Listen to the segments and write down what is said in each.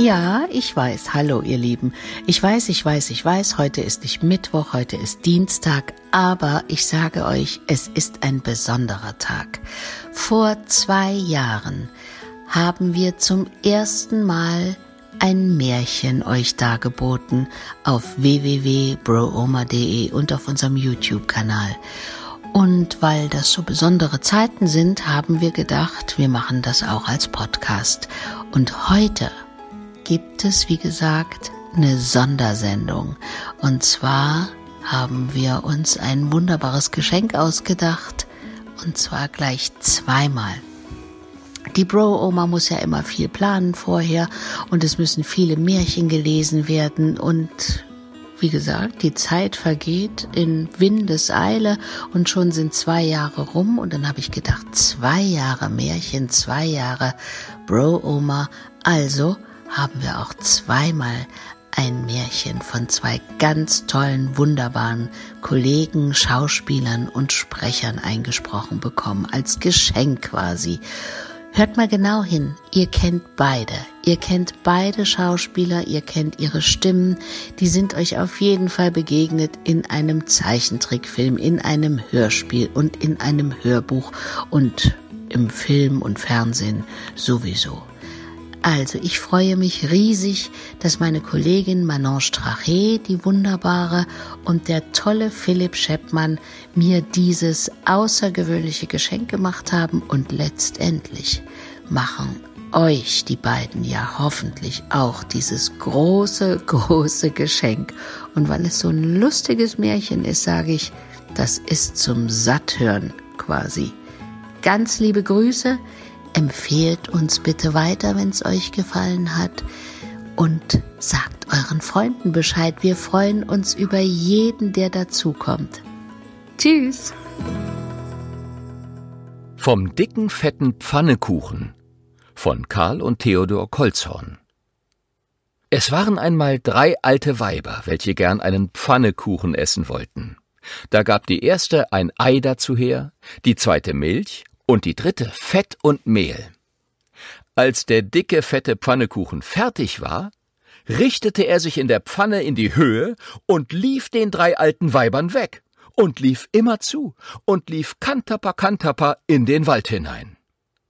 Ja, ich weiß. Hallo, ihr Lieben. Ich weiß, ich weiß, ich weiß, heute ist nicht Mittwoch, heute ist Dienstag, aber ich sage euch, es ist ein besonderer Tag. Vor zwei Jahren haben wir zum ersten Mal ein Märchen euch dargeboten auf www.brooma.de und auf unserem YouTube-Kanal. Und weil das so besondere Zeiten sind, haben wir gedacht, wir machen das auch als Podcast. Und heute gibt es, wie gesagt, eine Sondersendung. Und zwar haben wir uns ein wunderbares Geschenk ausgedacht. Und zwar gleich zweimal. Die Bro-Oma muss ja immer viel planen vorher und es müssen viele Märchen gelesen werden und wie gesagt, die Zeit vergeht in Windeseile und schon sind zwei Jahre rum und dann habe ich gedacht, zwei Jahre Märchen, zwei Jahre Bro-Oma, also haben wir auch zweimal ein Märchen von zwei ganz tollen, wunderbaren Kollegen, Schauspielern und Sprechern eingesprochen bekommen, als Geschenk quasi. Hört mal genau hin, ihr kennt beide. Ihr kennt beide Schauspieler, ihr kennt ihre Stimmen, die sind euch auf jeden Fall begegnet in einem Zeichentrickfilm, in einem Hörspiel und in einem Hörbuch und im Film und Fernsehen sowieso. Also, ich freue mich riesig, dass meine Kollegin Manon Strache, die wunderbare, und der tolle Philipp Scheppmann mir dieses außergewöhnliche Geschenk gemacht haben und letztendlich machen euch die beiden ja hoffentlich auch dieses große, große Geschenk. Und weil es so ein lustiges Märchen ist, sage ich, das ist zum Satthören quasi. Ganz liebe Grüße. Empfehlt uns bitte weiter, wenn es euch gefallen hat. Und sagt euren Freunden Bescheid. Wir freuen uns über jeden, der dazukommt. Tschüss. Vom dicken, fetten Pfannekuchen von Karl und Theodor Kolzhorn. Es waren einmal drei alte Weiber, welche gern einen Pfannekuchen essen wollten. Da gab die erste ein Ei dazu her, die zweite Milch und die dritte Fett und Mehl. Als der dicke, fette Pfannekuchen fertig war, richtete er sich in der Pfanne in die Höhe und lief den drei alten Weibern weg und lief immer zu und lief Kantapa Kantapa in den Wald hinein.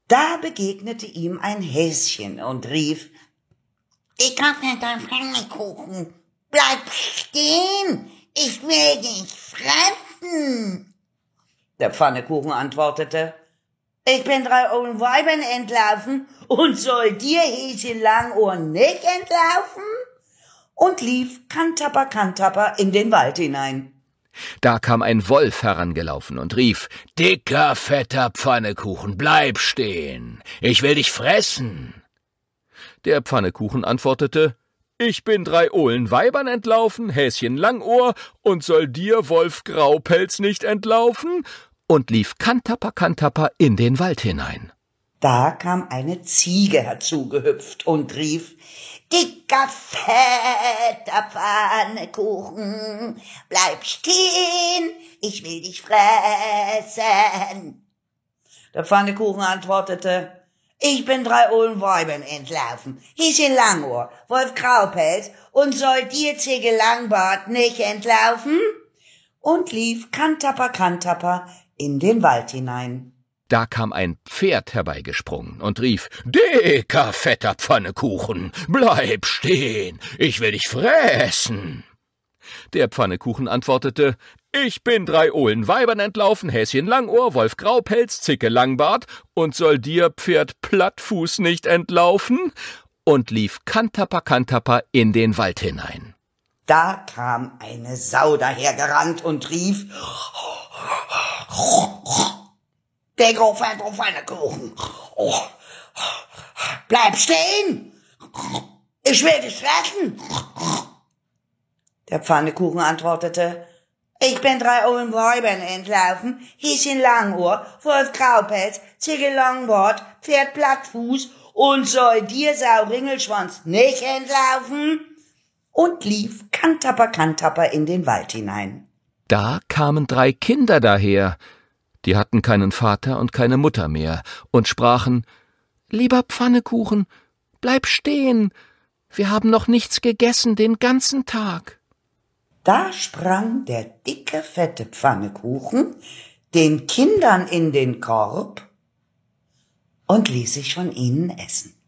Da begegnete ihm ein Häschen und rief, Dicker, fetter Pfannekuchen, bleib stehen, ich will dich fressen. Der Pfannekuchen antwortete, ich bin drei Ohren Weibern entlaufen und soll dir Häschen Langohr nicht entlaufen? Und lief Kantapper Kantapper in den Wald hinein. Da kam ein Wolf herangelaufen und rief, Dicker, fetter Pfannekuchen, bleib stehen, ich will dich fressen. Der Pfannekuchen antwortete, ich bin drei Ohlen Weibern entlaufen, Häschen Langohr, und soll dir, Wolf Graupelz, nicht entlaufen? Und lief Kantapper Kantapper in den Wald hinein. Da kam eine Ziege herzugehüpft und rief, Dicker, fetter Pfannekuchen, bleib stehen, ich will dich fressen. Der Pfannekuchen antwortete, ich bin drei Ohlen Weibern entlaufen, Häschen Langohr, Wolf Graupelz und soll dir Zigge Langbart nicht entlaufen? Und lief Kantapper Kantapper in den Wald hinein. Da kam ein Pferd herbeigesprungen und rief Dicker, fetter Pfannekuchen, bleib stehen, ich will dich fressen. Der Pfannekuchen antwortete Ich bin drei Ohlen Weibern entlaufen, Häschen Langohr, Wolf Graupelz, Zicke Langbart, und soll dir, Pferd Plattfuß, nicht entlaufen? und lief Kantapper Kantapper in den Wald hinein. Da kam eine Sau dahergerannt und rief der Großvater auf einer Kuchen. Oh. Bleib stehen! Ich will dich fressen! Der Pfannekuchen antwortete, ich bin drei Ohren Weibern entlaufen, Häschen Langohr, Wolf Graupelz, Ziegel Longbord, Pferd Plattfuß und soll dir Sau Ringelschwanz nicht entlaufen? Und lief Kantapper Kantapper in den Wald hinein. Da kamen drei Kinder daher, die hatten keinen Vater und keine Mutter mehr, und sprachen Lieber Pfannekuchen, bleib stehen, Wir haben noch nichts gegessen den ganzen Tag. Da sprang der dicke, fette Pfannekuchen den Kindern in den Korb und ließ sich von ihnen essen.